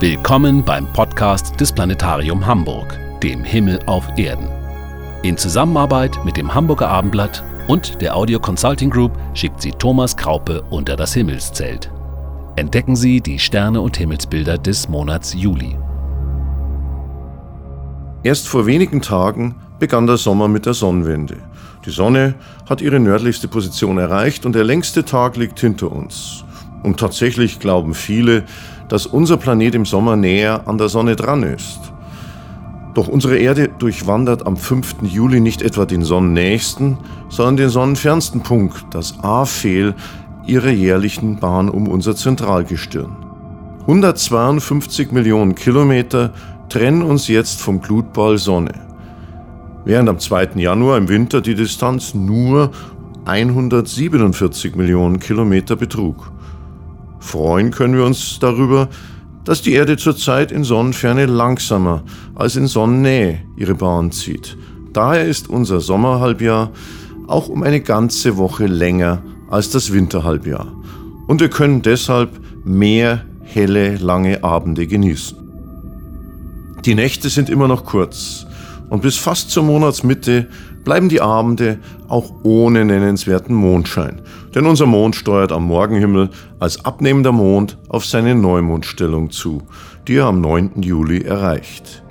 Willkommen beim Podcast des Planetarium Hamburg, dem Himmel auf Erden. In Zusammenarbeit mit dem Hamburger Abendblatt und der Audio Consulting Group schickt sie Thomas Kraupe unter das Himmelszelt. Entdecken Sie die Sterne und Himmelsbilder des Monats Juli. Erst vor wenigen Tagen begann der Sommer mit der Sonnenwende. Die Sonne hat ihre nördlichste Position erreicht und der längste Tag liegt hinter uns. Und tatsächlich glauben viele, dass unser Planet im Sommer näher an der Sonne dran ist. Doch unsere Erde durchwandert am 5. Juli nicht etwa den sonnennächsten, sondern den sonnenfernsten Punkt, das Aphel, ihrer jährlichen Bahn um unser Zentralgestirn. 152 Millionen Kilometer trennen uns jetzt vom Glutball Sonne. Während am 2. Januar im Winter die Distanz nur 147 Millionen Kilometer betrug. Freuen können wir uns darüber, dass die Erde zurzeit in Sonnenferne langsamer als in Sonnennähe ihre Bahn zieht. Daher ist unser Sommerhalbjahr auch um eine ganze Woche länger als das Winterhalbjahr. Und wir können deshalb mehr helle, lange Abende genießen. Die Nächte sind immer noch kurz und bis fast zur Monatsmitte bleiben die Abende auch ohne nennenswerten Mondschein, denn unser Mond steuert am Morgenhimmel als abnehmender Mond auf seine Neumondstellung zu, die er am 9. Juli erreicht.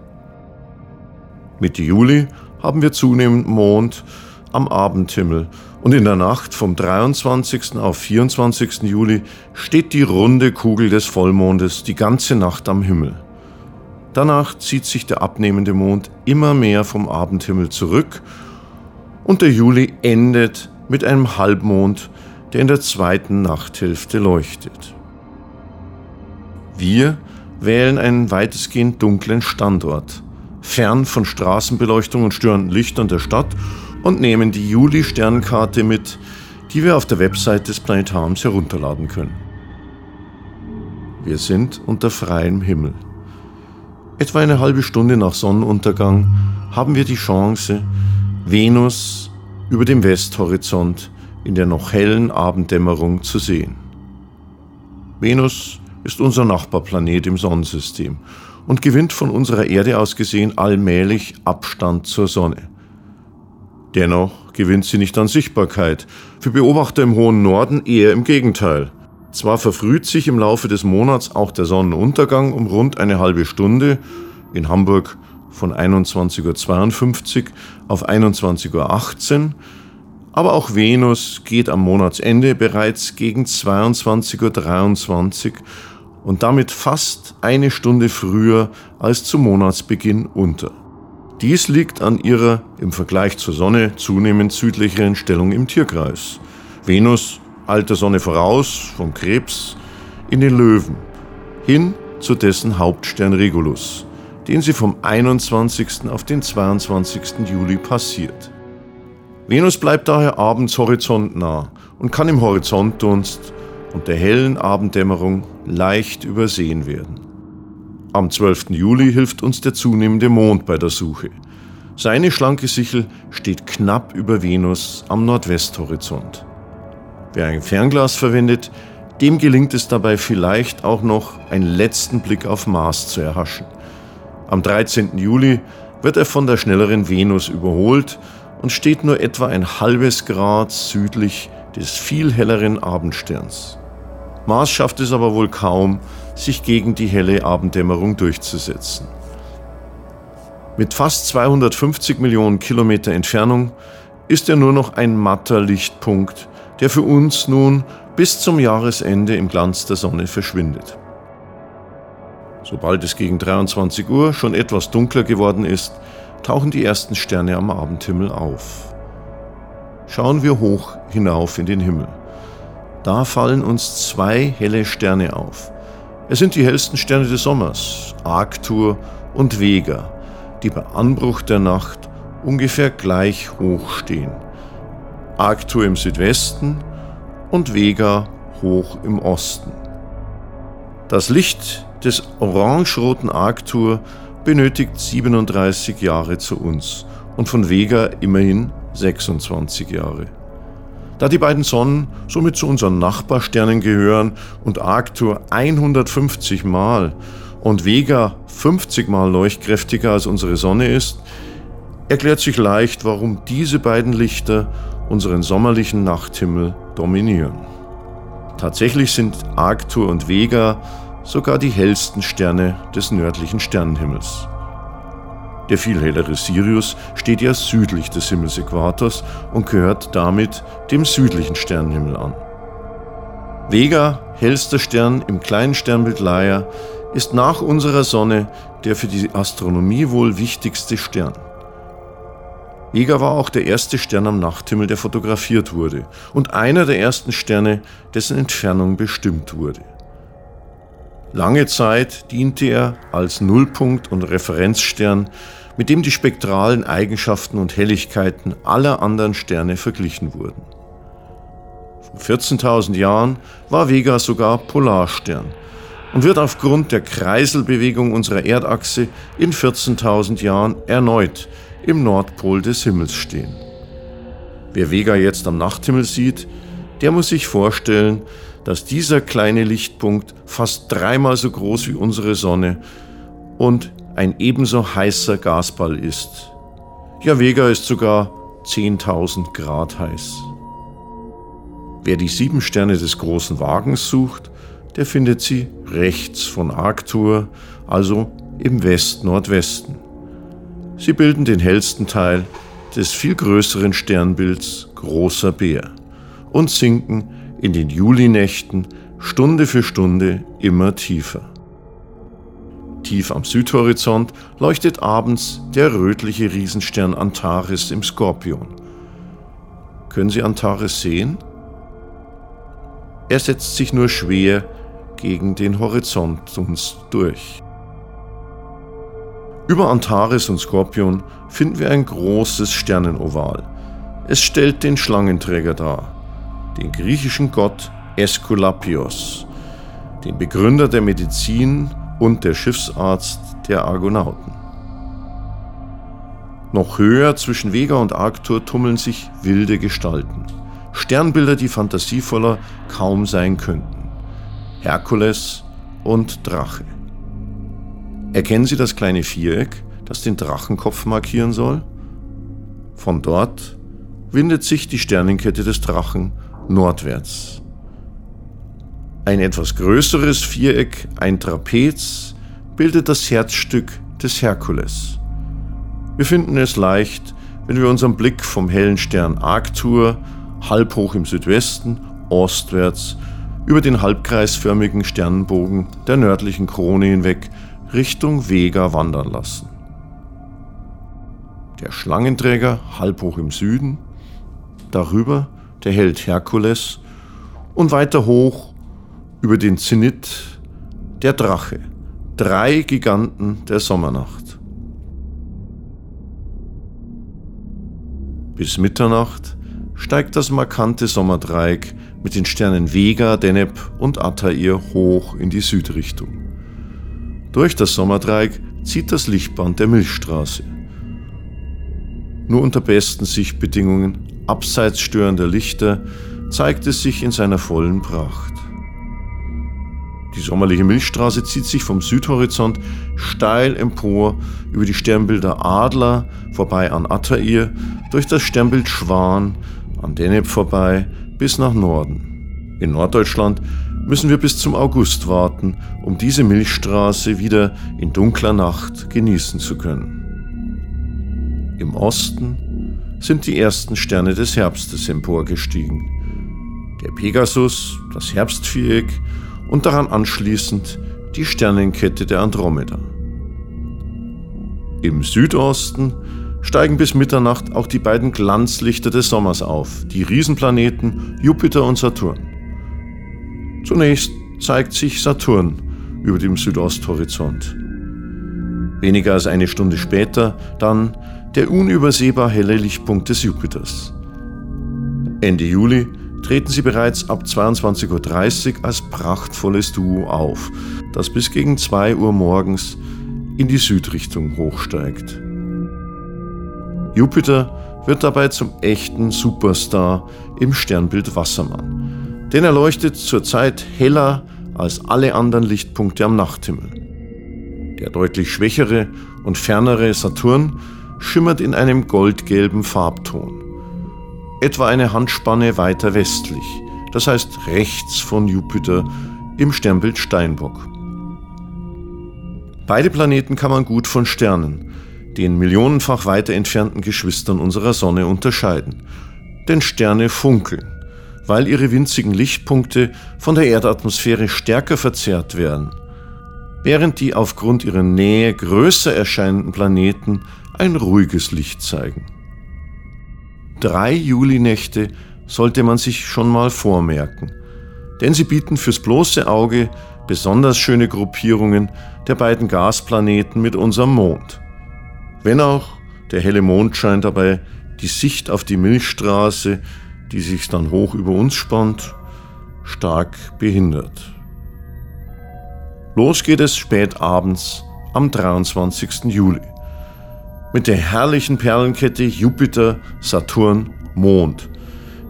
Mitte Juli haben wir zunehmend Mond am Abendhimmel und in der Nacht vom 23. auf 24. Juli steht die runde Kugel des Vollmondes die ganze Nacht am Himmel. Danach zieht sich der abnehmende Mond immer mehr vom Abendhimmel zurück und der Juli endet mit einem Halbmond, der in der zweiten Nachthälfte leuchtet. Wir wählen einen weitestgehend dunklen Standort, fern von Straßenbeleuchtung und störenden Lichtern der Stadt und nehmen die Juli-Sternkarte mit, die wir auf der Website des Planetariums herunterladen können. Wir sind unter freiem Himmel. Etwa eine halbe Stunde nach Sonnenuntergang haben wir die Chance, Venus über dem Westhorizont in der noch hellen Abenddämmerung zu sehen. Venus ist unser Nachbarplanet im Sonnensystem und gewinnt von unserer Erde aus gesehen allmählich Abstand zur Sonne. Dennoch gewinnt sie nicht an Sichtbarkeit, für Beobachter im hohen Norden eher im Gegenteil. Zwar verfrüht sich im Laufe des Monats auch der Sonnenuntergang um rund eine halbe Stunde, in Hamburg von 21.52 Uhr auf 21.18 Uhr, aber auch Venus geht am Monatsende bereits gegen 22.23 Uhr und damit fast eine Stunde früher als zum Monatsbeginn unter. Dies liegt an ihrer im Vergleich zur Sonne zunehmend südlicheren Stellung im Tierkreis. Venus alter Sonne voraus, vom Krebs in den Löwen, hin zu dessen Hauptstern Regulus, den sie vom 21. auf den 22. Juli passiert. Venus bleibt daher abends horizontnah und kann im Horizontdunst und der hellen Abenddämmerung leicht übersehen werden. Am 12. Juli hilft uns der zunehmende Mond bei der Suche. Seine schlanke Sichel steht knapp über Venus am Nordwesthorizont. Wer ein Fernglas verwendet, dem gelingt es dabei vielleicht auch noch, einen letzten Blick auf Mars zu erhaschen. Am 13. Juli wird er von der schnelleren Venus überholt und steht nur etwa ein halbes Grad südlich des viel helleren Abendsterns. Mars schafft es aber wohl kaum, sich gegen die helle Abenddämmerung durchzusetzen. Mit fast 250 Millionen Kilometer Entfernung ist er nur noch ein matter Lichtpunkt, der für uns nun bis zum Jahresende im Glanz der Sonne verschwindet. Sobald es gegen 23 Uhr schon etwas dunkler geworden ist, tauchen die ersten Sterne am Abendhimmel auf. Schauen wir hoch hinauf in den Himmel. Da fallen uns zwei helle Sterne auf. Es sind die hellsten Sterne des Sommers, Arctur und Vega, die bei Anbruch der Nacht ungefähr gleich hoch stehen. Arctur im Südwesten und Vega hoch im Osten. Das Licht des orangeroten Arctur benötigt 37 Jahre zu uns und von Vega immerhin 26 Jahre. Da die beiden Sonnen somit zu unseren Nachbarsternen gehören und Arctur 150 Mal und Vega 50 mal leuchtkräftiger als unsere Sonne ist, erklärt sich leicht, warum diese beiden Lichter unseren sommerlichen Nachthimmel dominieren. Tatsächlich sind Arctur und Vega sogar die hellsten Sterne des nördlichen Sternenhimmels. Der viel hellere Sirius steht ja südlich des Himmelsäquators und gehört damit dem südlichen Sternenhimmel an. Vega, hellster Stern im kleinen Sternbild Leier, ist nach unserer Sonne der für die Astronomie wohl wichtigste Stern. Vega war auch der erste Stern am Nachthimmel, der fotografiert wurde und einer der ersten Sterne, dessen Entfernung bestimmt wurde. Lange Zeit diente er als Nullpunkt und Referenzstern, mit dem die spektralen Eigenschaften und Helligkeiten aller anderen Sterne verglichen wurden. Vor 14.000 Jahren war Vega sogar Polarstern und wird aufgrund der Kreiselbewegung unserer Erdachse in 14.000 Jahren erneut im Nordpol des Himmels stehen. Wer Vega jetzt am Nachthimmel sieht, der muss sich vorstellen, dass dieser kleine Lichtpunkt fast dreimal so groß wie unsere Sonne und ein ebenso heißer Gasball ist. Ja, Vega ist sogar 10.000 Grad heiß. Wer die sieben Sterne des großen Wagens sucht, der findet sie rechts von Arctur, also im West-Nordwesten. Sie bilden den hellsten Teil des viel größeren Sternbilds Großer Bär und sinken in den Julinächten Stunde für Stunde immer tiefer. Tief am Südhorizont leuchtet abends der rötliche Riesenstern Antares im Skorpion. Können Sie Antares sehen? Er setzt sich nur schwer gegen den Horizont uns durch. Über Antares und Skorpion finden wir ein großes Sternenoval. Es stellt den Schlangenträger dar, den griechischen Gott Aeskulapios, den Begründer der Medizin und der Schiffsarzt der Argonauten. Noch höher zwischen Vega und Arctur tummeln sich wilde Gestalten. Sternbilder, die fantasievoller kaum sein könnten. Herkules und Drache. Erkennen Sie das kleine Viereck, das den Drachenkopf markieren soll? Von dort windet sich die Sternenkette des Drachen nordwärts. Ein etwas größeres Viereck, ein Trapez, bildet das Herzstück des Herkules. Wir finden es leicht, wenn wir unseren Blick vom hellen Stern Arctur halb hoch im Südwesten, ostwärts, über den halbkreisförmigen Sternenbogen der nördlichen Krone hinweg Richtung Vega wandern lassen. Der Schlangenträger halb hoch im Süden, darüber der Held Herkules und weiter hoch über den Zenit der Drache, drei Giganten der Sommernacht. Bis Mitternacht steigt das markante Sommerdreieck mit den Sternen Vega, Deneb und Altair hoch in die Südrichtung. Durch das Sommerdreieck zieht das Lichtband der Milchstraße. Nur unter besten Sichtbedingungen, abseits störender Lichter, zeigt es sich in seiner vollen Pracht. Die sommerliche Milchstraße zieht sich vom Südhorizont steil empor über die Sternbilder Adler vorbei an Attair, durch das Sternbild Schwan an Deneb vorbei bis nach Norden. In Norddeutschland müssen wir bis zum August warten, um diese Milchstraße wieder in dunkler Nacht genießen zu können. Im Osten sind die ersten Sterne des Herbstes emporgestiegen. Der Pegasus, das Herbstviereck und daran anschließend die Sternenkette der Andromeda. Im Südosten steigen bis Mitternacht auch die beiden Glanzlichter des Sommers auf, die Riesenplaneten Jupiter und Saturn. Zunächst zeigt sich Saturn über dem Südosthorizont. Weniger als eine Stunde später dann der unübersehbar helle Lichtpunkt des Jupiters. Ende Juli treten sie bereits ab 22.30 Uhr als prachtvolles Duo auf, das bis gegen 2 Uhr morgens in die Südrichtung hochsteigt. Jupiter wird dabei zum echten Superstar im Sternbild Wassermann, denn er leuchtet zurzeit heller als alle anderen Lichtpunkte am Nachthimmel. Der deutlich schwächere und fernere Saturn schimmert in einem goldgelben Farbton. Etwa eine Handspanne weiter westlich, das heißt rechts von Jupiter im Sternbild Steinbock. Beide Planeten kann man gut von Sternen, den millionenfach weiter entfernten Geschwistern unserer Sonne, unterscheiden. Denn Sterne funkeln, weil ihre winzigen Lichtpunkte von der Erdatmosphäre stärker verzerrt werden, während die aufgrund ihrer Nähe größer erscheinenden Planeten ein ruhiges Licht zeigen. Drei Julinächte sollte man sich schon mal vormerken, denn sie bieten fürs bloße Auge besonders schöne Gruppierungen der beiden Gasplaneten mit unserem Mond. Wenn auch der helle Mondschein dabei die Sicht auf die Milchstraße, die sich dann hoch über uns spannt, stark behindert. Los geht es spät abends am 23. Juli mit der herrlichen Perlenkette Jupiter, Saturn, Mond,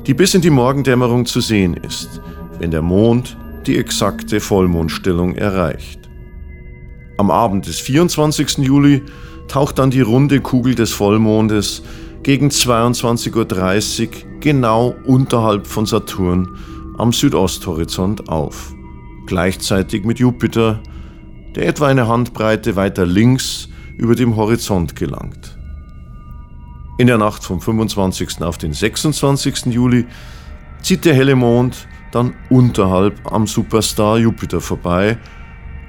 die bis in die Morgendämmerung zu sehen ist, wenn der Mond die exakte Vollmondstellung erreicht. Am Abend des 24. Juli taucht dann die runde Kugel des Vollmondes gegen 22.30 Uhr genau unterhalb von Saturn am Südosthorizont auf, gleichzeitig mit Jupiter, der etwa eine Handbreite weiter links über dem Horizont gelangt. In der Nacht vom 25. auf den 26. Juli zieht der helle Mond dann unterhalb am Superstar Jupiter vorbei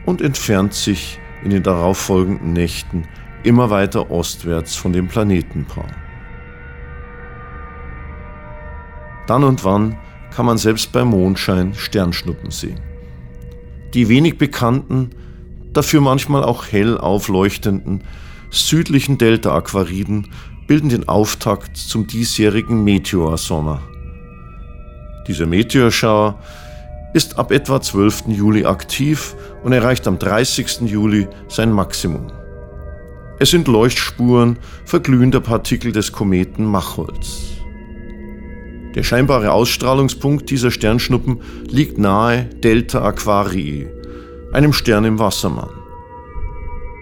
und entfernt sich in den darauffolgenden Nächten immer weiter ostwärts von dem Planetenpaar. Dann und wann kann man selbst bei Mondschein Sternschnuppen sehen. Die wenig bekannten, dafür manchmal auch hell aufleuchtenden südlichen Delta-Aquariden bilden den Auftakt zum diesjährigen Meteorsommer. Dieser Meteorschauer ist ab etwa 12. Juli aktiv und erreicht am 30. Juli sein Maximum. Es sind Leuchtspuren verglühender Partikel des Kometen Machholz. Der scheinbare Ausstrahlungspunkt dieser Sternschnuppen liegt nahe Delta Aquarii, einem Stern im Wassermann.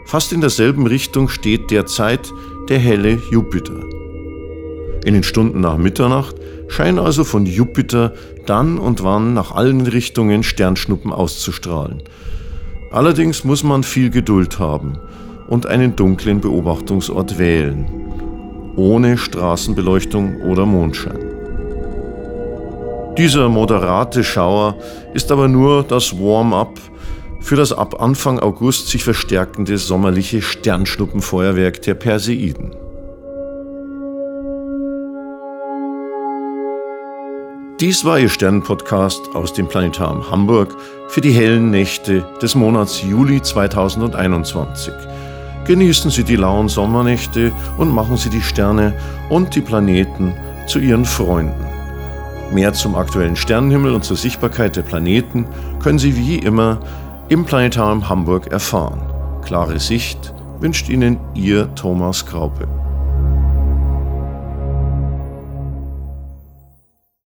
Fast in derselben Richtung steht derzeit der helle Jupiter. In den Stunden nach Mitternacht scheinen also von Jupiter dann und wann nach allen Richtungen Sternschnuppen auszustrahlen. Allerdings muss man viel Geduld haben und einen dunklen Beobachtungsort wählen, ohne Straßenbeleuchtung oder Mondschein. Dieser moderate Schauer ist aber nur das Warm-up für das ab Anfang August sich verstärkende sommerliche Sternschnuppenfeuerwerk der Perseiden. Dies war Ihr Sternenpodcast aus dem Planetarium Hamburg für die hellen Nächte des Monats Juli 2021. Genießen Sie die lauen Sommernächte und machen Sie die Sterne und die Planeten zu Ihren Freunden. Mehr zum aktuellen Sternenhimmel und zur Sichtbarkeit der Planeten können Sie wie immer im Planetarium Hamburg erfahren. Klare Sicht wünscht Ihnen Ihr Thomas Kraupe.